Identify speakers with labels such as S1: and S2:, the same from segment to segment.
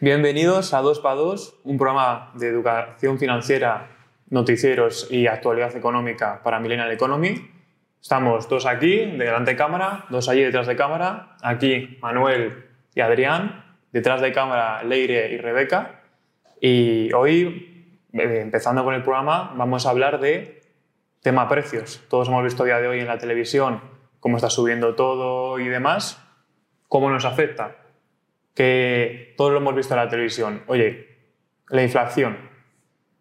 S1: Bienvenidos a 2 para 2, un programa de educación financiera, noticieros y actualidad económica para Millennial Economy. Estamos dos aquí, delante de cámara, dos allí detrás de cámara. Aquí Manuel y Adrián, detrás de cámara Leire y Rebeca. Y hoy, eh, empezando con el programa, vamos a hablar de tema precios. Todos hemos visto día de hoy en la televisión cómo está subiendo todo y demás. ¿Cómo nos afecta? Que todos lo hemos visto en la televisión. Oye, la inflación.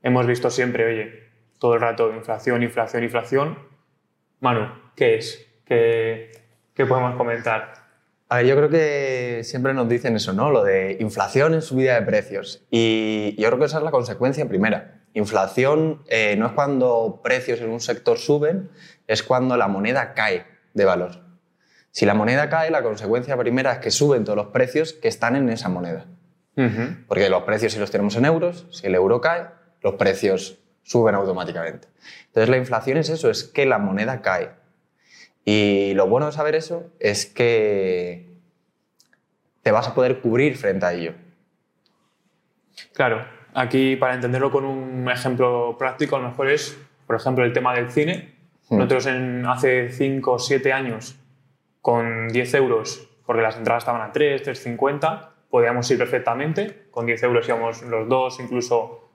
S1: Hemos visto siempre, oye, todo el rato inflación, inflación, inflación. Manu, ¿qué es? ¿Qué, qué podemos comentar?
S2: A ver, yo creo que siempre nos dicen eso, ¿no? Lo de inflación en subida de precios. Y yo creo que esa es la consecuencia primera. Inflación eh, no es cuando precios en un sector suben, es cuando la moneda cae de valor. Si la moneda cae, la consecuencia primera es que suben todos los precios que están en esa moneda. Porque los precios si los tenemos en euros, si el euro cae, los precios suben automáticamente. Entonces la inflación es eso, es que la moneda cae. Y lo bueno de saber eso es que te vas a poder cubrir frente a ello.
S1: Claro, aquí para entenderlo con un ejemplo práctico, a lo mejor es, por ejemplo, el tema del cine. Nosotros en, hace 5 o 7 años, con 10 euros, porque las entradas estaban a 3, 3,50, podíamos ir perfectamente. Con 10 euros íbamos los dos, incluso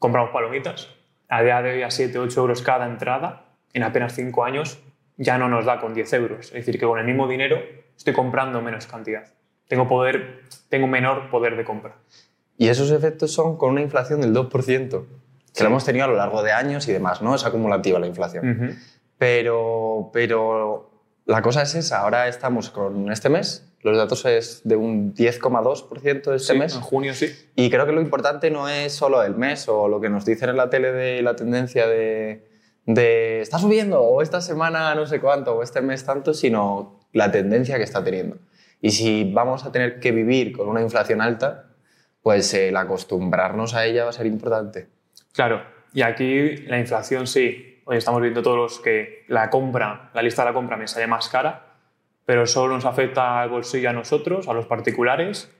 S1: compramos palomitas. A día de hoy, a 7, 8 euros cada entrada, en apenas 5 años, ya no nos da con 10 euros. Es decir, que con el mismo dinero estoy comprando menos cantidad. Tengo, poder, tengo menor poder de compra.
S2: Y esos efectos son con una inflación del 2%, que lo hemos tenido a lo largo de años y demás, ¿no? Es acumulativa la inflación. pero, pero la cosa es esa, ahora estamos con este mes, los datos es de un 10,2% este mes.
S1: En junio sí.
S2: Y creo que lo importante no es solo el mes o lo que nos dicen en la tele de la tendencia de, de está subiendo o esta semana no sé cuánto o este mes tanto, sino la tendencia que está teniendo. Y si vamos a tener que vivir con una inflación alta, pues el acostumbrarnos a ella va a ser importante.
S1: Claro, y aquí la inflación sí. Hoy estamos viendo todos los que la compra, la lista de la compra me sale más cara, pero solo nos afecta al bolsillo a nosotros, a los particulares.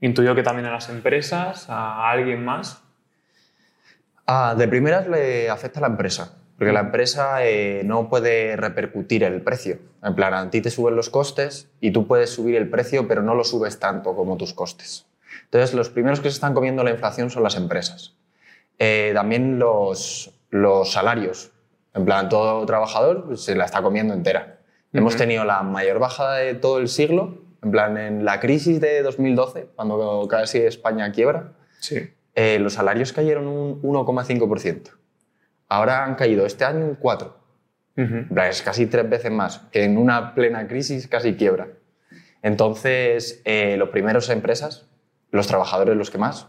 S1: Intuyo que también a las empresas, a alguien más.
S2: Ah, de primeras le afecta a la empresa, porque la empresa eh, no puede repercutir el precio. En plan, a ti te suben los costes y tú puedes subir el precio, pero no lo subes tanto como tus costes. Entonces, los primeros que se están comiendo la inflación son las empresas. Eh, también los, los salarios. En plan, todo trabajador pues, se la está comiendo entera. Hemos tenido la mayor bajada de todo el siglo, en plan, en la crisis de 2012, cuando casi España quiebra,
S1: Sí.
S2: eh, los salarios cayeron un 1,5%. Ahora han caído este año un 4%. En plan, es casi tres veces más, que en una plena crisis casi quiebra. Entonces, eh, los primeros empresas, los trabajadores los que más,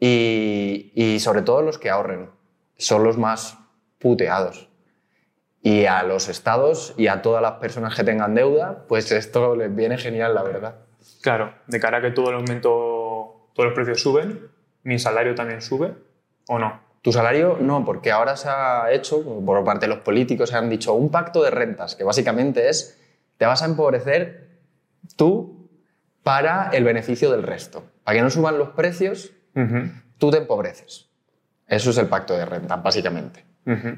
S2: y, y sobre todo los que ahorren, son los más puteados. Y a los estados y a todas las personas que tengan deuda, pues esto les viene genial, la verdad.
S1: Claro, de cara a que todo el aumento, todos los precios suben, mi salario también sube, ¿o no?
S2: Tu salario no, porque ahora se ha hecho, por parte de los políticos, se han dicho un pacto de rentas, que básicamente es, te vas a empobrecer tú para el beneficio del resto. Para que no suban los precios, tú te empobreces. Eso es el pacto de rentas, básicamente.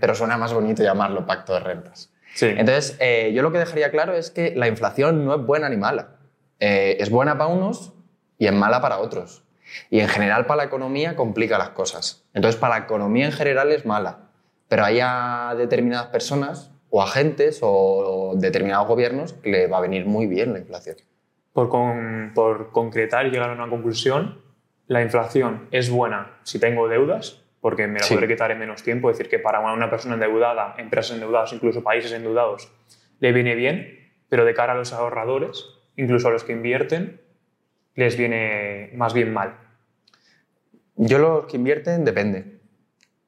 S2: Pero suena más bonito llamarlo pacto de rentas.
S1: Sí.
S2: Entonces, eh, yo lo que dejaría claro es que la inflación no es buena ni mala. Eh, es buena para unos y es mala para otros. Y en general para la economía complica las cosas. Entonces, para la economía en general es mala. Pero hay a determinadas personas o agentes o determinados gobiernos que le va a venir muy bien la inflación.
S1: Por, con- por concretar y llegar a una conclusión, la inflación es buena si tengo deudas, porque me la
S2: Sí.
S1: podré quitar en menos tiempo. Es decir, que para una persona endeudada, empresas endeudadas, incluso países endeudados, le viene bien, pero de cara a los ahorradores, incluso a los que invierten, les viene más bien mal.
S2: Yo los que invierten depende,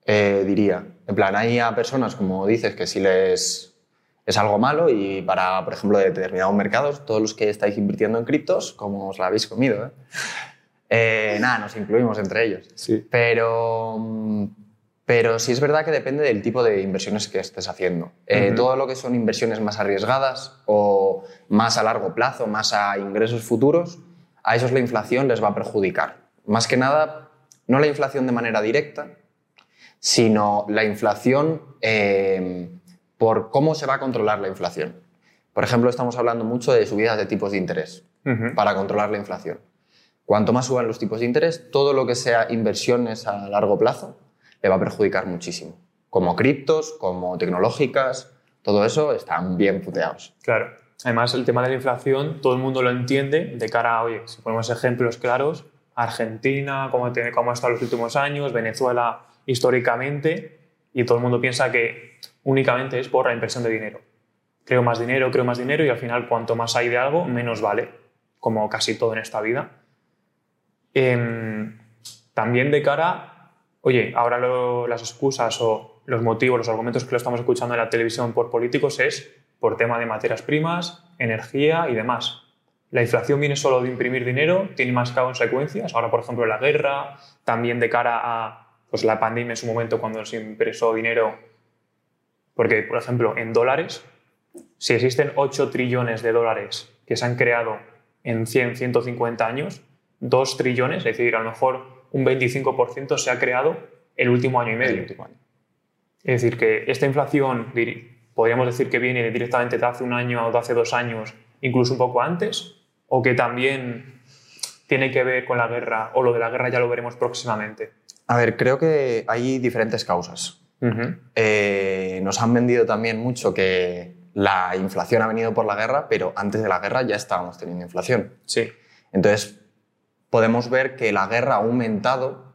S2: eh, diría. En plan, hay a personas, como dices, que si les es algo malo y para, por ejemplo, determinados mercados, todos los que estáis invirtiendo en criptos, como os la habéis comido, ¿eh? Eh, nada, nos incluimos entre ellos.
S1: Sí.
S2: Pero, mm, pero sí es verdad que depende del tipo de inversiones que estés haciendo. Eh. Todo lo que son inversiones más arriesgadas o más a largo plazo, más a ingresos futuros, a esos la inflación les va a perjudicar. Más que nada, no la inflación de manera directa, sino la inflación eh, por cómo se va a controlar la inflación. Por ejemplo, estamos hablando mucho de subidas de tipos de interés para controlar la inflación. Cuanto más suban los tipos de interés, todo lo que sea inversiones a largo plazo le va a perjudicar muchísimo. Como criptos, como tecnológicas, todo eso están bien puteados.
S1: Claro. Además, el tema de la inflación, todo el mundo lo entiende de cara a, oye, si ponemos ejemplos claros, Argentina, cómo, cómo ha estado los últimos años, Venezuela históricamente, y todo el mundo piensa que únicamente es por la inversión de dinero. Creo más dinero, creo más dinero, y al final, cuanto más hay de algo, menos vale, como casi todo en esta vida. Em, también de cara, oye, ahora lo- las excusas o los motivos, los argumentos que lo estamos escuchando en la televisión por políticos es por tema de materias primas, energía y demás. La inflación viene solo de imprimir dinero, tiene más consecuencias. Ahora, por ejemplo, la guerra, también de cara a pues, la pandemia en su momento cuando se impresó dinero. Porque, por ejemplo, en dólares, si existen 8 trillones de dólares que se han creado en 100, 150 años, 2 trillones, es decir, a lo mejor un 25% se ha creado el último año y medio. Es decir, que esta inflación, podríamos decir que viene directamente de hace un año o de hace dos años, incluso un poco antes, o que también tiene que ver con la guerra, o lo de la guerra ya lo veremos próximamente.
S2: A ver, creo que hay diferentes causas. Eh, nos han vendido también mucho que la inflación ha venido por la guerra, pero antes de la guerra ya estábamos teniendo inflación.
S1: Sí,
S2: Entonces, podemos ver que la guerra ha aumentado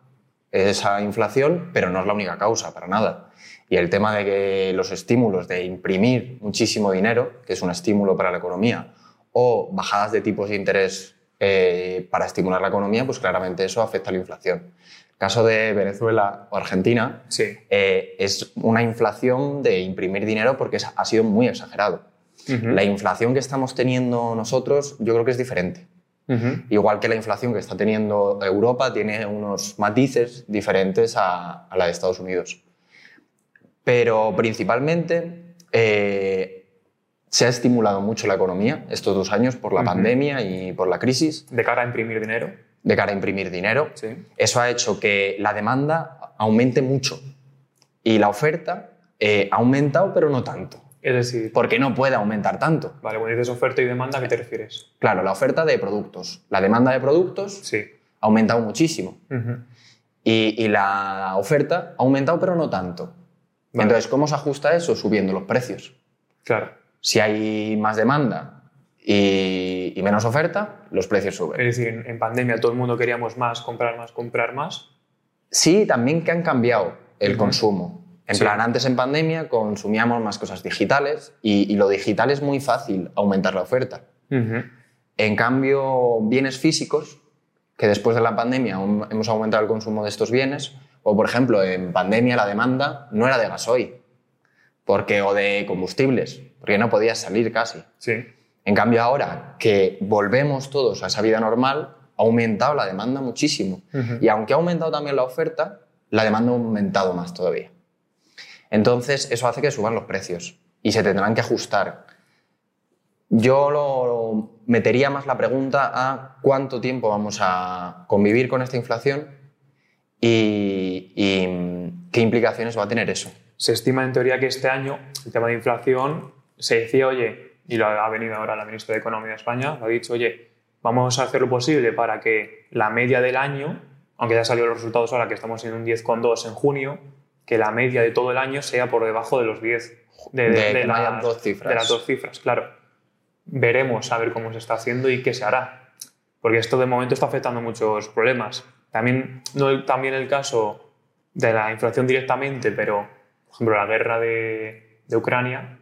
S2: esa inflación, pero no es la única causa, para nada. Y el tema de que los estímulos de imprimir muchísimo dinero, que es un estímulo para la economía, o bajadas de tipos de interés eh, para estimular la economía, pues claramente eso afecta a la inflación. El caso de Venezuela o Argentina
S1: sí.
S2: eh, es una inflación de imprimir dinero porque ha sido muy exagerado.
S1: Ujú.
S2: La inflación que estamos teniendo nosotros yo creo que es diferente.
S1: Ujú.
S2: Igual que la inflación que está teniendo Europa tiene unos matices diferentes a, a la de Estados Unidos. Pero principalmente eh, se ha estimulado mucho la economía estos dos años por la
S1: Ujú.
S2: pandemia y por la crisis
S1: De cara a imprimir dinero.
S2: de cara a imprimir dinero.
S1: Sí.
S2: Eso ha hecho que la demanda aumente mucho y la oferta eh, ha aumentado pero no tanto.
S1: Es decir,
S2: Porque no puede aumentar tanto.
S1: vale, cuando dices oferta y demanda, ¿a qué te refieres?
S2: Claro, la oferta de productos. La demanda de productos
S1: Sí.
S2: ha aumentado muchísimo. Y, y la oferta ha aumentado, pero no tanto.
S1: Vale.
S2: Entonces, ¿cómo se ajusta eso? Subiendo los precios.
S1: Claro.
S2: Si hay más demanda y, y menos oferta, los precios suben.
S1: Es decir, en, en pandemia todo el mundo queríamos más, comprar más, comprar más.
S2: Sí, también que han cambiado el consumo. En
S1: Sí.
S2: plan, antes en pandemia consumíamos más cosas digitales y, y lo digital es muy fácil aumentar la oferta.
S1: Ujú.
S2: En cambio, bienes físicos, que después de la pandemia hemos aumentado el consumo de estos bienes, o por ejemplo, en pandemia la demanda no era de gasoil, porque, o de combustibles, porque no podías salir casi.
S1: Sí.
S2: En cambio, ahora que volvemos todos a esa vida normal, ha aumentado la demanda muchísimo.
S1: Ujú.
S2: Y aunque ha aumentado también la oferta, la demanda ha aumentado más todavía. Entonces, eso hace que suban los precios y se tendrán que ajustar. Yo lo metería más la pregunta a cuánto tiempo vamos a convivir con esta inflación y, mm, qué implicaciones va a tener eso.
S1: Se estima en teoría que este año el tema de inflación se decía, oye, y lo ha venido ahora la ministra de Economía de España, lo ha dicho, oye, vamos a hacer lo posible para que la media del año, aunque ya salido los resultados ahora que estamos en un 10,2 en junio, que la media de todo el año sea por debajo de los 10. De,
S2: De no hayan dos cifras.
S1: De las dos cifras, claro. Veremos a ver cómo se está haciendo y qué se hará. Porque esto de momento está afectando muchos problemas. También, no también el caso de la inflación directamente, pero, por ejemplo, la guerra de, de Ucrania,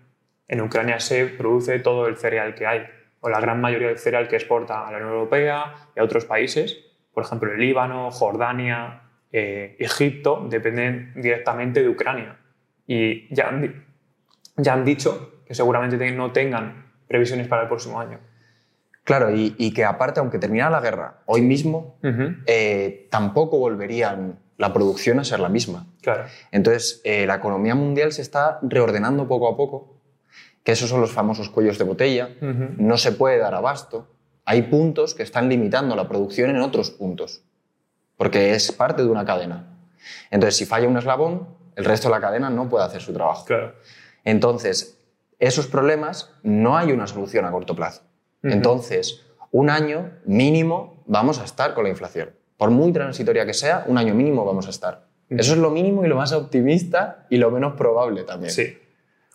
S1: en Ucrania se produce todo el cereal que hay, o la gran mayoría del cereal que exporta a la Unión Europea y a otros países, por ejemplo, el Líbano, Jordania, eh, Egipto, dependen directamente de Ucrania. Y ya han, ya han dicho que seguramente te- no tengan previsiones para el próximo año.
S2: Claro, y, y que aparte, aunque terminara la guerra hoy mismo, eh, tampoco volverían la producción a ser la misma.
S1: Claro.
S2: Entonces, eh, la economía mundial se está reordenando poco a poco, que esos son los famosos cuellos de botella, no se puede dar abasto. hay puntos que están limitando la producción en otros puntos, porque es parte de una cadena. Entonces, si falla un eslabón, el resto de la cadena no puede hacer su trabajo.
S1: Claro.
S2: Entonces, esos problemas no hay una solución a corto plazo. Entonces, un año mínimo vamos a estar con la inflación. Por muy transitoria que sea, un año mínimo vamos a estar. Eso es lo mínimo y lo más optimista y lo menos probable también.
S1: Sí.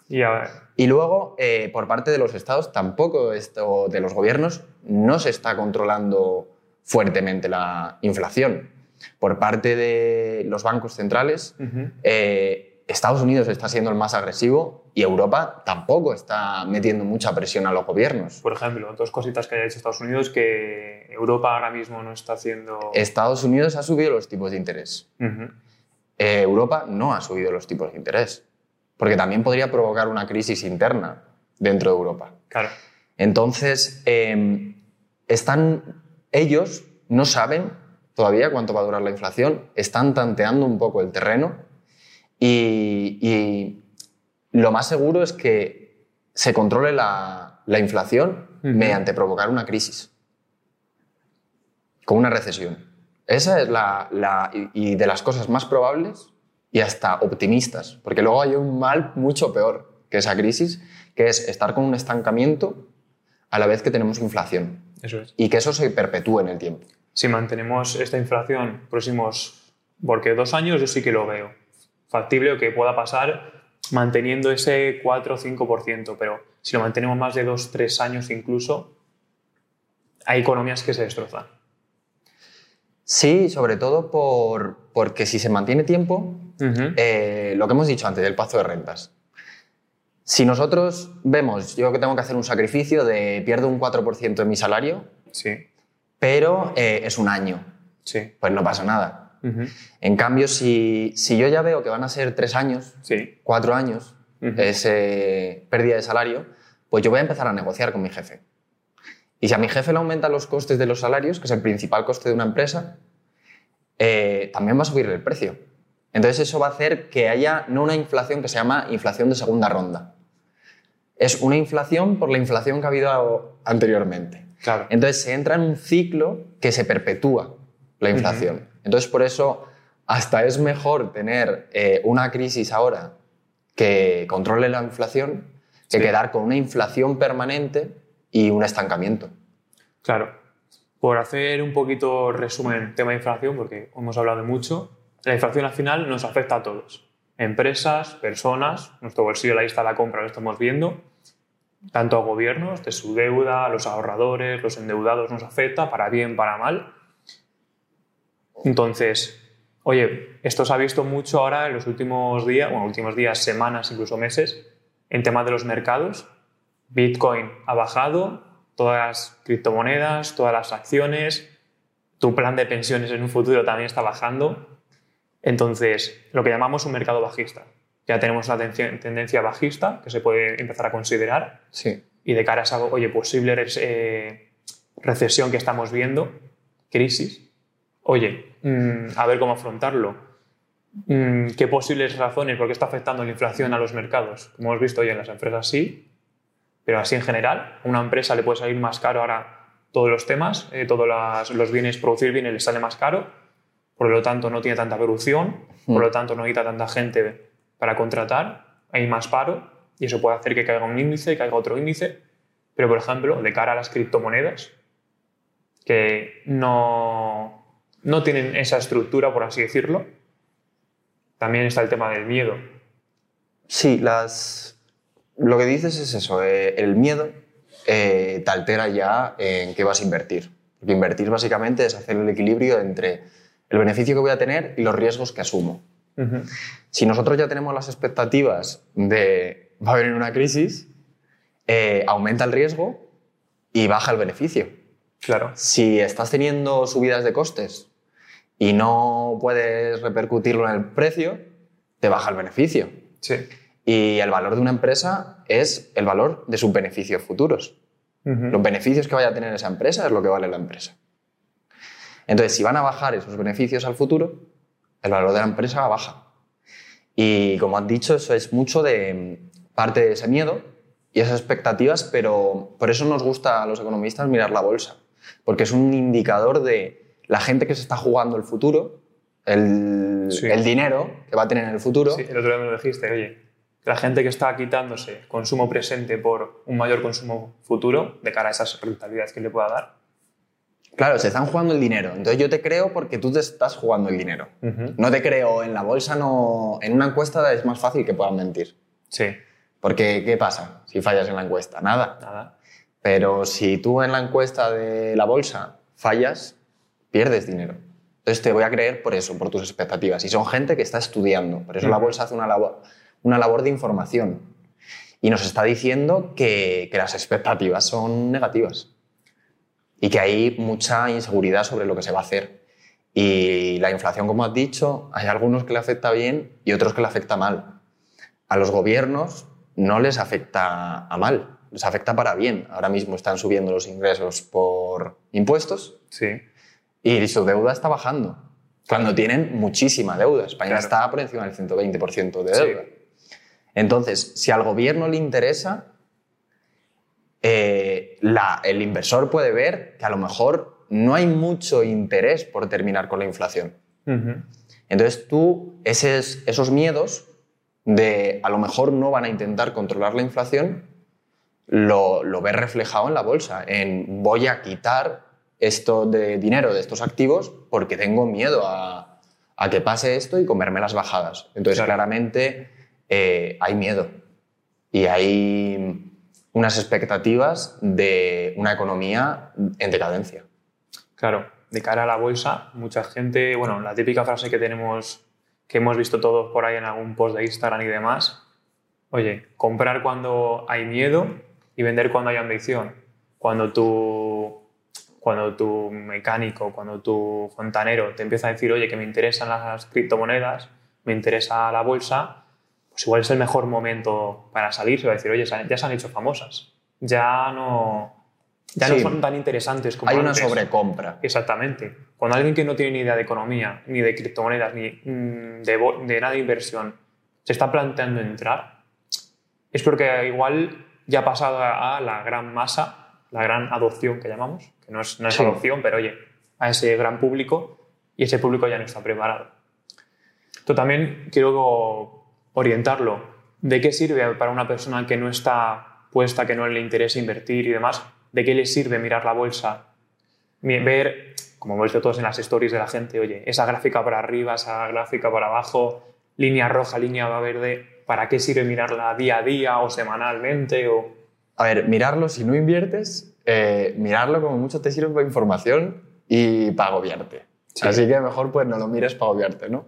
S1: Y, a ver,
S2: Y luego, eh, por parte de los estados, tampoco esto de los gobiernos, no se está controlando fuertemente la inflación. Por parte de los bancos centrales, eh, Estados Unidos está siendo el más agresivo y Europa tampoco está metiendo mucha presión a los gobiernos.
S1: por ejemplo, dos cositas que haya hecho Estados Unidos que Europa ahora mismo no está haciendo.
S2: Estados Unidos ha subido los tipos de interés. Eh, Europa no ha subido los tipos de interés, porque también podría provocar una crisis interna dentro de Europa.
S1: Claro.
S2: Entonces, eh, están, ellos no saben todavía cuánto va a durar la inflación, están tanteando un poco el terreno y, y lo más seguro es que se controle la, la inflación mediante provocar una crisis, con una recesión. Esa es la, la- y y de las cosas más probables y hasta optimistas, porque luego hay un mal mucho peor que esa crisis, que es estar con un estancamiento a la vez que tenemos inflación
S1: Eso es.
S2: y que eso se perpetúe en el tiempo.
S1: Si mantenemos esta inflación próximos. Porque dos años yo sí que lo veo. Factible que pueda pasar manteniendo ese 4 o 5%, pero si lo mantenemos más de dos, tres años incluso, hay economías que se destrozan.
S2: Sí, sobre todo por, porque si se mantiene tiempo, eh, lo que hemos dicho antes del pacto de rentas. Si nosotros vemos, yo que tengo que hacer un sacrificio de pierdo un 4% de mi salario,
S1: Sí,
S2: pero eh, es un año,
S1: sí.
S2: pues no pasa nada. En cambio, si, si yo ya veo que van a ser tres años,
S1: Sí,
S2: cuatro años,
S1: Ujú.
S2: ese pérdida de salario, pues yo voy a empezar a negociar con mi jefe. Y si a mi jefe le aumentan los costes de los salarios, que es el principal coste de una empresa, eh, también va a subir el precio. Entonces eso va a hacer que haya no una inflación que se llama inflación de segunda ronda. Es una inflación por la inflación que ha habido anteriormente.
S1: Claro.
S2: Entonces se entra en un ciclo que se perpetúa la inflación. Entonces por eso hasta es mejor tener eh, una crisis ahora que controle la inflación que
S1: Sí.
S2: quedar con una inflación permanente y un estancamiento.
S1: Claro. Por hacer un poquito resumen tema de inflación, porque hemos hablado de mucho, la inflación al final nos afecta a todos. Empresas, personas, nuestro bolsillo, ahí está la compra, lo estamos viendo, tanto a gobiernos, de su deuda, a los ahorradores, los endeudados nos afecta, para bien, para mal. Entonces, oye, esto se ha visto mucho ahora en los últimos días, bueno, últimos días, semanas, incluso meses, en temas de los mercados. Bitcoin ha bajado, todas las criptomonedas, todas las acciones, tu plan de pensiones en un futuro también está bajando. Entonces, lo que llamamos un mercado bajista. Ya tenemos una tendencia- bajista que se puede empezar a considerar
S2: Sí.
S1: y de cara a esa oye, posible eh, recesión que estamos viendo, crisis, oye, mm, a ver cómo afrontarlo. Mm, ¿Qué posibles razones? ¿Por qué está afectando la inflación a los mercados? Como hemos visto hoy en las empresas, sí, pero así en general, a una empresa le puede salir más caro ahora todos los temas, eh, todos las- los bienes, producir bienes le sale más caro, por lo tanto no tiene tanta producción, por lo tanto no necesita tanta gente para contratar, hay más paro y eso puede hacer que caiga un índice, caiga otro índice, pero por ejemplo, de cara a las criptomonedas, que no, no tienen esa estructura, por así decirlo, también está el tema del miedo.
S2: Sí, las... lo que dices es eso, eh, el miedo eh, te altera ya en qué vas a invertir. Invertir básicamente es hacer el equilibrio entre el beneficio que voy a tener y los riesgos que asumo. Si nosotros ya tenemos las expectativas de va a venir una crisis, eh, aumenta el riesgo y baja el beneficio.
S1: Claro,
S2: Si estás teniendo subidas de costes y no puedes repercutirlo en el precio, te baja el beneficio.
S1: sí.
S2: Y el valor de una empresa es el valor de sus beneficios futuros. Los beneficios que vaya a tener esa empresa es lo que vale la empresa. Entonces, si van a bajar esos beneficios al futuro, el valor de la empresa baja. Y como has dicho, eso es mucho de mm, parte de ese miedo y esas expectativas, pero por eso nos gusta a los economistas mirar la bolsa, porque es un indicador de la gente que se está jugando el futuro, el,
S1: Sí.
S2: el dinero que va a tener en el futuro.
S1: Sí, el otro día me lo dijiste, oye, la gente que está quitándose consumo presente por un mayor consumo futuro de cara a esas rentabilidades que le pueda dar.
S2: Claro, se están jugando el dinero. Entonces yo te creo porque tú te estás jugando el dinero. No te creo en la bolsa, no. En una encuesta es más fácil que puedan mentir.
S1: Sí,
S2: Porque, ¿qué pasa si fallas en la encuesta? Nada.
S1: nada.
S2: Pero si tú en la encuesta de la bolsa fallas, pierdes dinero. Entonces te voy a creer por eso, por tus expectativas. Y son gente que está estudiando. Por eso la bolsa hace una labor, una labor de información. Y nos está diciendo que, que las expectativas son negativas. Y que hay mucha inseguridad sobre lo que se va a hacer. Y la inflación, como has dicho, hay algunos que le afecta bien y otros que le afecta mal. A los gobiernos no les afecta a mal, les afecta para bien. Ahora mismo están subiendo los ingresos por impuestos
S1: Sí,
S2: y su deuda está bajando. Cuando tienen muchísima deuda. España
S1: Claro.
S2: está por encima del 120% de
S1: Sí.
S2: deuda. Entonces, si al gobierno le interesa, eh, la- el inversor puede ver que a lo mejor no hay mucho interés por terminar con la inflación. Entonces tú, esos, esos miedos de a lo mejor no van a intentar controlar la inflación, lo, lo ves reflejado en la bolsa, en voy a quitar esto de dinero de estos activos porque tengo miedo a, a que pase esto y comerme las bajadas. Entonces
S1: Claro.
S2: claramente eh, hay miedo y hay unas expectativas de una economía en decadencia.
S1: Claro, de cara a la bolsa, mucha gente, bueno, la típica frase que tenemos, que hemos visto todos por ahí en algún post de Instagram y demás, oye, comprar cuando hay miedo y vender cuando hay ambición. Cuando tu, cuando tu mecánico, cuando tu fontanero te empieza a decir, oye, que me interesan las criptomonedas, me interesa la bolsa, pues igual es el mejor momento para salir. A decir, oye, ya se han hecho famosas, ya no, ya
S2: Sí.
S1: no son tan interesantes como
S2: Hay una
S1: antes.
S2: sobrecompra.
S1: Exactamente. Cuando alguien que no tiene ni idea de economía, ni de criptomonedas, ni mm, de, de nada de inversión, se está planteando entrar, es porque igual ya ha pasado a la gran masa, la gran adopción que llamamos, que no es, no es
S2: Sí.
S1: adopción, pero oye, a ese gran público y ese público ya no está preparado. Esto también quiero orientarlo. ¿De qué sirve para una persona que no está puesta, que no le interesa invertir y demás? ¿De qué le sirve mirar la bolsa ver, como hemos visto todos en las stories de la gente, oye, esa gráfica para arriba, esa gráfica para abajo, línea roja, línea verde, ¿para qué sirve mirarla día a día o semanalmente? O...
S2: A ver, mirarlo si no inviertes, eh, mirarlo como mucho te sirve para información y para agobiarte.
S1: Sí.
S2: Así que mejor pues no lo mires para agobiarte, ¿no?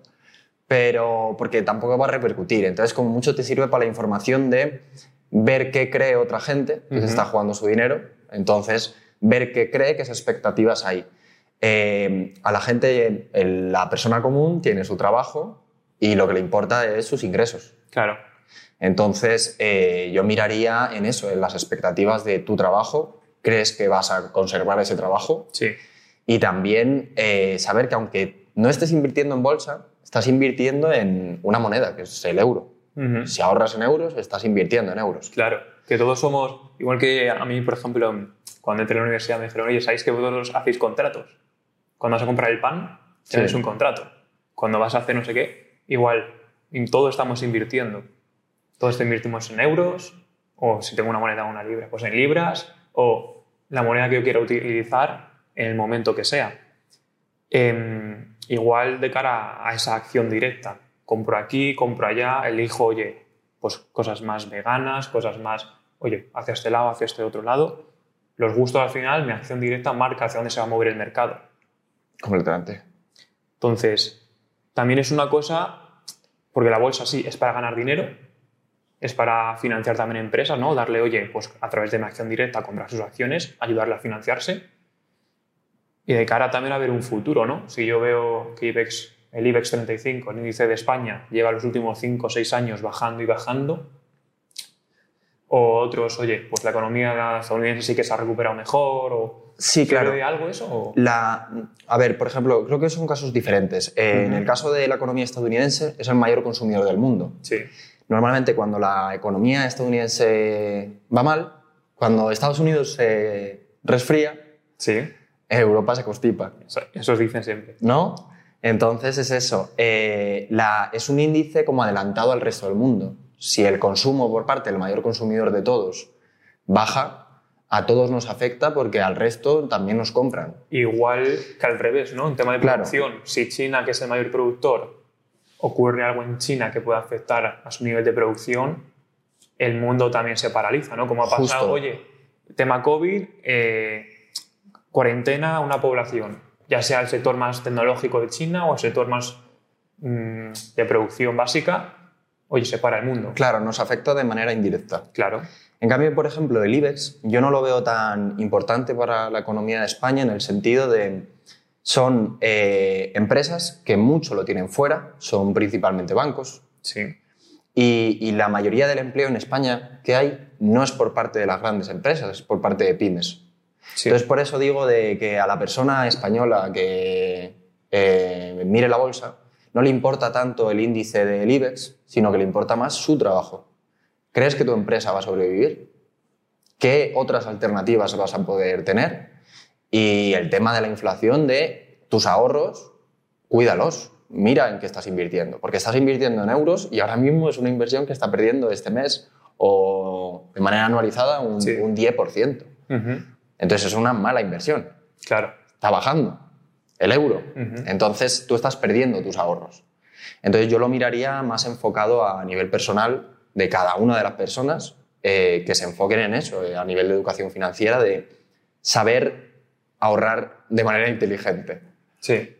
S2: Pero porque tampoco va a repercutir. Entonces, como mucho te sirve para la información de ver qué cree otra gente que se está jugando su dinero. Entonces, ver qué cree, qué expectativas hay. Eh, a la gente, el- la persona común tiene su trabajo y lo que le importa es sus ingresos.
S1: Claro,
S2: Entonces, eh, yo miraría en eso, en las expectativas de tu trabajo. ¿Crees que vas a conservar ese trabajo?
S1: sí,
S2: Y también eh, saber que aunque no estés invirtiendo en bolsa, estás invirtiendo en una moneda, que es el euro.
S1: Ujú.
S2: Si ahorras en euros, estás invirtiendo en euros.
S1: claro, que todos somos, igual que a mí, por ejemplo, cuando entré a la universidad me dijeron, oye, ¿sabéis que vosotros hacéis contratos? Cuando vas a comprar el pan, tienes
S2: Sí.
S1: un contrato. Cuando vas a hacer no sé qué, igual, en todo estamos invirtiendo. Todos invertimos en euros, o si tengo una moneda o una libra, pues en libras, o la moneda que yo quiera utilizar en el momento que sea. Em, igual de cara a esa acción directa, compro aquí, compro allá, elijo, oye, pues cosas más veganas, cosas más, oye, hacia este lado, hacia este otro lado. Los gustos al final, mi acción directa marca hacia dónde se va a mover el mercado.
S2: Completamente.
S1: Entonces, también es una cosa, porque la bolsa sí es para ganar dinero, es para financiar también empresas, ¿no? Darle, oye, pues a través de una acción directa, comprar sus acciones, ayudarle a financiarse. Y de cara también a ver un futuro, ¿no? Si yo veo que IBEX, el IBEX 35, el índice de España, lleva los últimos 5 o 6 años bajando y bajando, o otros, oye, pues la economía estadounidense sí que se ha recuperado mejor, o
S2: Sí,
S1: ¿sirve
S2: claro.
S1: de algo eso? o-
S2: La, a ver, por ejemplo, creo que son casos diferentes. Eh, En
S1: Ujú.
S2: el caso de la economía estadounidense, es el mayor consumidor del mundo.
S1: Sí,
S2: normalmente cuando la economía estadounidense va mal, cuando Estados Unidos se resfría,
S1: Sí,
S2: Europa se constipa,
S1: eso, dicen siempre.
S2: ¿no? Entonces es eso, eh, la- es un índice como adelantado al resto del mundo. Si el consumo por parte del mayor consumidor de todos baja, a todos nos afecta porque al resto también nos compran.
S1: Igual que al revés, ¿no? En tema de
S2: Claro.
S1: producción, si China, que es el mayor productor, ocurre algo en China que pueda afectar a su nivel de producción, el mundo también se paraliza, ¿no? Como ha pasado,
S2: Justo.
S1: oye, tema COVID, eh, cuarentena a una población, ya sea el sector más tecnológico de China o el sector más mm, de producción básica, oye, se para el mundo.
S2: Claro, nos afecta de manera indirecta.
S1: Claro.
S2: En cambio, por ejemplo, el IBEX, yo no lo veo tan importante para la economía de España en el sentido de son eh, empresas que mucho lo tienen fuera, son principalmente bancos,
S1: Sí.
S2: y, y la mayoría del empleo en España que hay no es por parte de las grandes empresas, es por parte de pymes.
S1: Sí.
S2: Entonces, por eso digo de que a la persona española que eh, mire la bolsa no le importa tanto el índice del IBEX, sino que le importa más su trabajo. ¿Crees que tu empresa va a sobrevivir? ¿Qué otras alternativas vas a poder tener? Y el tema de la inflación de tus ahorros, cuídalos. Mira en qué estás invirtiendo, porque estás invirtiendo en euros y ahora mismo es una inversión que está perdiendo este mes o de manera anualizada un,
S1: Sí.
S2: un 10%.
S1: Ujú.
S2: Entonces es una mala inversión.
S1: Claro.
S2: Está bajando el euro. Entonces tú estás perdiendo tus ahorros. Entonces yo lo miraría más enfocado a nivel personal de cada una de las personas eh, que se enfoquen en eso, eh, a nivel de educación financiera, de saber ahorrar de manera inteligente.
S1: Sí.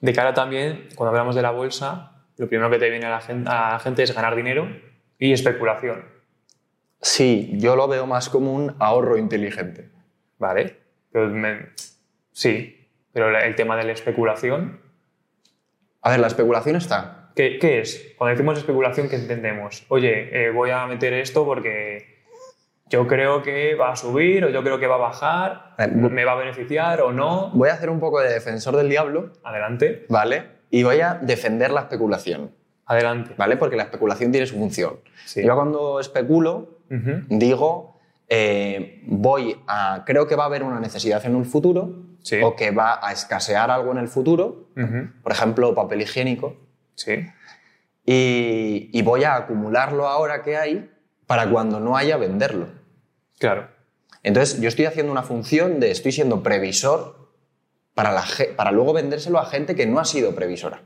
S1: De cara también, cuando hablamos de la bolsa, lo primero que te viene a la gente, a la gente es ganar dinero y especulación.
S2: Sí, yo lo veo más como un ahorro inteligente.
S1: ¿Vale? Pero me- sí, pero el tema de la especulación,
S2: A ver, la especulación está.
S1: ¿qué, qué es? Cuando decimos especulación, ¿qué entendemos? Oye, eh, voy a meter esto porque yo creo que va a subir o yo creo que va a bajar,
S2: Eh,
S1: me va a beneficiar o no.
S2: Voy a hacer un poco de defensor del diablo,
S1: Adelante,
S2: ¿vale? Y voy a defender la especulación,
S1: adelante.
S2: ¿vale? Porque la especulación tiene su función.
S1: Sí.
S2: Yo cuando especulo, digo, eh, voy a, creo que va a haber una necesidad en un futuro
S1: Sí.
S2: o que va a escasear algo en el futuro, por ejemplo, papel higiénico,
S1: Sí.
S2: y, y voy a acumularlo ahora que hay para cuando no haya venderlo.
S1: Claro.
S2: Entonces, yo estoy haciendo una función de estoy siendo previsor para, la, para luego vendérselo a gente que no ha sido previsora.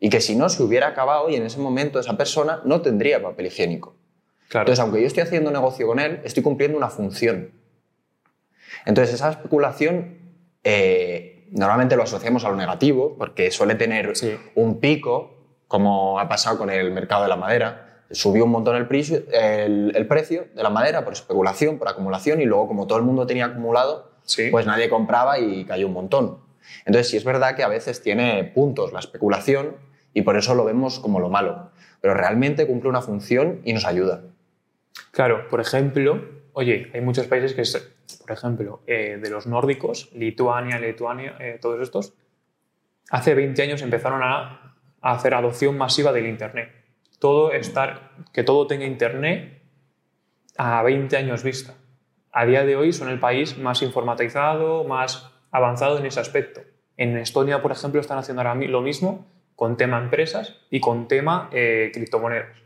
S2: Y que si no se hubiera acabado y en ese momento esa persona no tendría papel higiénico.
S1: Claro.
S2: Entonces, aunque yo estoy haciendo negocio con él, estoy cumpliendo una función. Entonces, esa especulación eh, normalmente lo asociamos a lo negativo, porque suele tener
S1: Sí.
S2: un pico, como ha pasado con el mercado de la madera. Subió un montón el, precio- el- el precio de la madera por especulación, por acumulación, y luego, como todo el mundo tenía acumulado,
S1: Sí.
S2: pues nadie compraba y cayó un montón. Entonces, sí es verdad que a veces tiene puntos la especulación y por eso lo vemos como lo malo, pero realmente cumple una función y nos ayuda.
S1: Claro, por ejemplo, oye, hay muchos países que, por ejemplo, eh, de los nórdicos, Lituania, Lituania, eh, todos estos, hace 20 años empezaron a, a hacer adopción masiva del Internet. Todo estar, que todo tenga Internet a 20 años vista. A día de hoy son el país más informatizado, más avanzado en ese aspecto. En Estonia, por ejemplo, están haciendo ahora lo mismo con tema empresas y con tema eh, criptomonedas.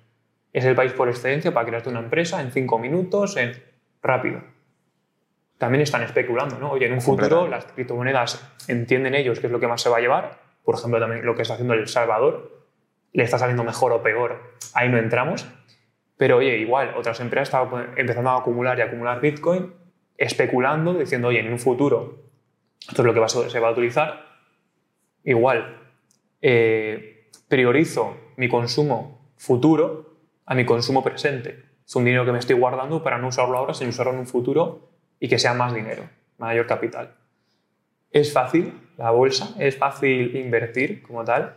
S1: Es el país por excelencia para crearte una empresa en cinco minutos, en rápido. También están especulando, ¿no? Oye, en un futuro las criptomonedas entienden ellos qué es lo que más se va a llevar. Por ejemplo, también lo que está haciendo El Salvador. Le está saliendo mejor o peor. Ahí no entramos. Pero oye, igual, otras empresas estaban empezando a acumular y acumular Bitcoin, especulando, diciendo, oye, en un futuro esto es lo que va se va a utilizar. Igual, eh, priorizo mi consumo futuro a mi consumo presente. Es un dinero que me estoy guardando para no usarlo ahora, sino usarlo en un futuro y que sea más dinero, mayor capital. ¿Es fácil la bolsa? ¿Es fácil invertir como tal?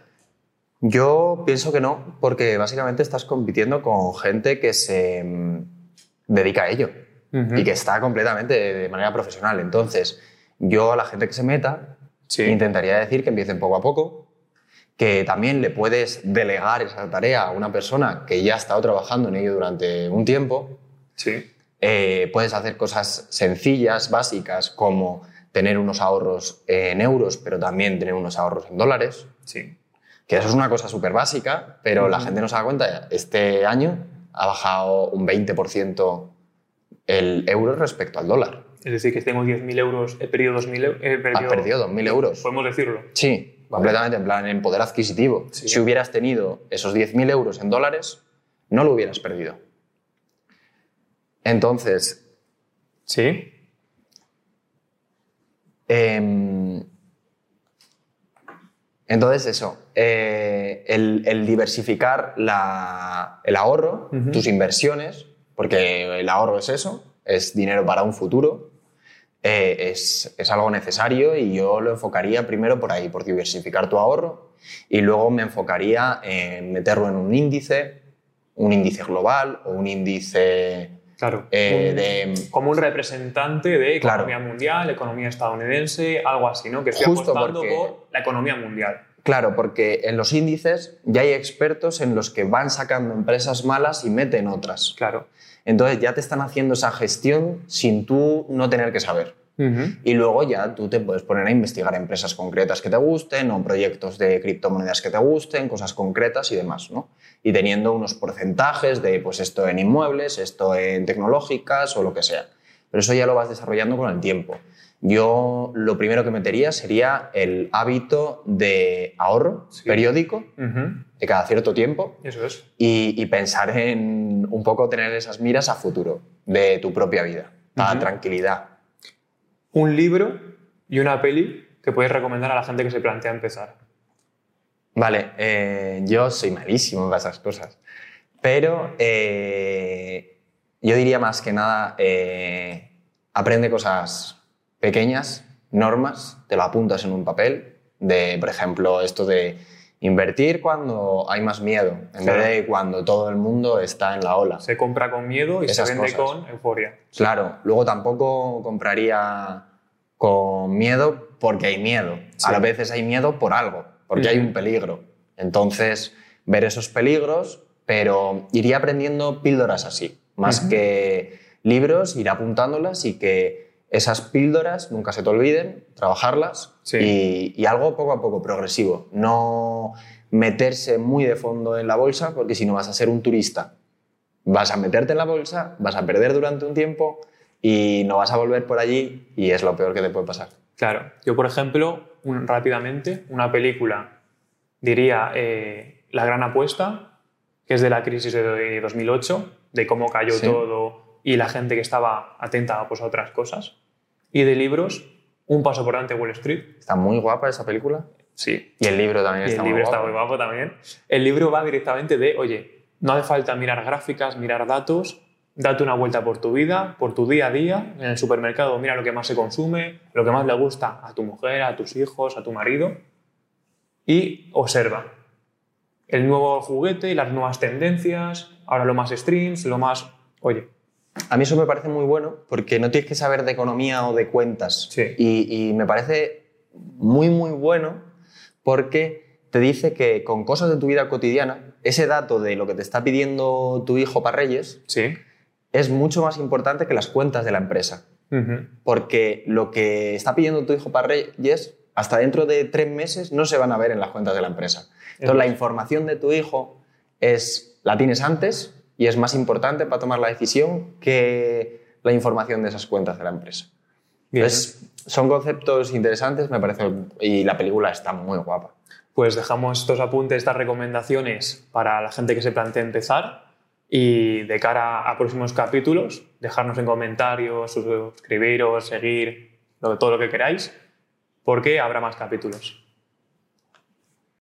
S2: Yo pienso que no, porque básicamente estás compitiendo con gente que se mm, dedica a ello y que está completamente de manera profesional. Entonces, yo a la gente que se meta
S1: Sí.
S2: intentaría decir que empiecen poco a poco, que también le puedes delegar esa tarea a una persona que ya ha estado trabajando en ello durante un tiempo.
S1: Sí.
S2: Eh, puedes hacer cosas sencillas, básicas, como tener unos ahorros en euros, pero también tener unos ahorros en dólares.
S1: Sí.
S2: Que eso es una cosa súper básica, pero la gente no se da cuenta. Este año ha bajado un 20% el euro respecto al dólar.
S1: Es decir, que tengo 10.000 euros, he perdido 2.000 euros. He
S2: Has perdido 2.000 euros.
S1: Podemos decirlo.
S2: Sí, completamente, en plan, en poder adquisitivo.
S1: Sí.
S2: Si hubieras tenido esos 10.000 euros en dólares, no lo hubieras perdido. Entonces,
S1: Sí.
S2: em, entonces eso, eh, el, el diversificar la- el ahorro, tus inversiones, porque el ahorro es eso, es dinero para un futuro, eh, es, es algo necesario y yo lo enfocaría primero por ahí, por diversificar tu ahorro y luego me enfocaría en meterlo en un índice, un índice global o un índice
S1: Claro.
S2: eh,
S1: Un-
S2: de...
S1: como un representante de
S2: Claro.
S1: economía mundial, economía estadounidense, algo así, ¿no? Que estoy
S2: Justo
S1: apostando
S2: porque-
S1: por la economía mundial.
S2: Claro, porque en los índices ya hay expertos en los que van sacando empresas malas y meten otras.
S1: Claro.
S2: Entonces ya te están haciendo esa gestión sin tú no tener que saber. Y luego ya tú te puedes poner a investigar empresas concretas que te gusten o proyectos de criptomonedas que te gusten, cosas concretas y demás, ¿no? Y teniendo unos porcentajes de, pues esto en inmuebles, esto en tecnológicas o lo que sea. Pero eso ya lo vas desarrollando con el tiempo. Yo lo primero que metería sería el hábito de ahorro
S1: Sí.
S2: periódico de cada cierto tiempo
S1: Eso es.
S2: y, y pensar en un poco tener esas miras a futuro de tu propia vida, la tranquilidad.
S1: Un libro y una peli que puedes recomendar a la gente que se plantea empezar.
S2: Vale, eh, yo soy malísimo para esas cosas, pero eh, yo diría más que nada, eh, aprende cosas pequeñas, normas, te lo apuntas en un papel, de, por ejemplo, esto de invertir cuando hay más miedo, en
S1: Claro.
S2: vez de cuando todo el mundo está en la ola.
S1: Se compra con miedo y
S2: Esas
S1: se vende
S2: cosas.
S1: con euforia.
S2: Claro, luego tampoco compraría con miedo porque hay miedo.
S1: Sí.
S2: A veces hay miedo por algo, porque hay un peligro. Entonces, ver esos peligros, pero iría aprendiendo píldoras así, más que libros, ir apuntándolas y que esas píldoras nunca se te olviden, trabajarlas
S1: Sí.
S2: y, y algo poco a poco, progresivo. No meterse muy de fondo en la bolsa, porque si no vas a ser un turista vas a meterte en la bolsa, vas a perder durante un tiempo y no vas a volver por allí y es lo peor que te puede pasar.
S1: Claro. Yo, por ejemplo, un- rápidamente, una película, diría eh, La gran apuesta, que es de la crisis de 2008, de cómo cayó
S2: Sí.
S1: todo y la gente que estaba atenta pues, a otras cosas. Y de libros, Un paso por delante de Wall Street.
S2: Está muy guapa esa película.
S1: Sí,
S2: Y el libro también
S1: Y
S2: está
S1: el libro
S2: muy
S1: está
S2: guapo.
S1: muy guapo también. El libro va directamente de, oye, no hace falta mirar gráficas, mirar datos, date una vuelta por tu vida, por tu día a día, en el supermercado mira lo que más se consume, lo que más le gusta a tu mujer, a tus hijos, a tu marido y observa el nuevo juguete y las nuevas tendencias, ahora lo más streams, lo más... Oye,
S2: A mí eso me parece muy bueno porque no tienes que saber de economía o de cuentas.
S1: Sí.
S2: Y, y me parece muy, muy bueno porque te dice que con cosas de tu vida cotidiana, ese dato de lo que te está pidiendo tu hijo para Reyes
S1: sí.
S2: es mucho más importante que las cuentas de la empresa. Porque lo que está pidiendo tu hijo para Reyes, hasta dentro de tres meses no se van a ver en las cuentas de la empresa. Entonces, la información de tu hijo es, la tienes antes y es más importante para tomar la decisión que la información de esas cuentas de la empresa.
S1: Bien.
S2: Entonces, son conceptos interesantes, me parece, y la película está muy guapa.
S1: Pues dejamos estos apuntes, estas recomendaciones para la gente que se plantea empezar y de cara a próximos capítulos, dejarnos en comentarios, suscribiros, seguir, todo lo que queráis, porque habrá más capítulos.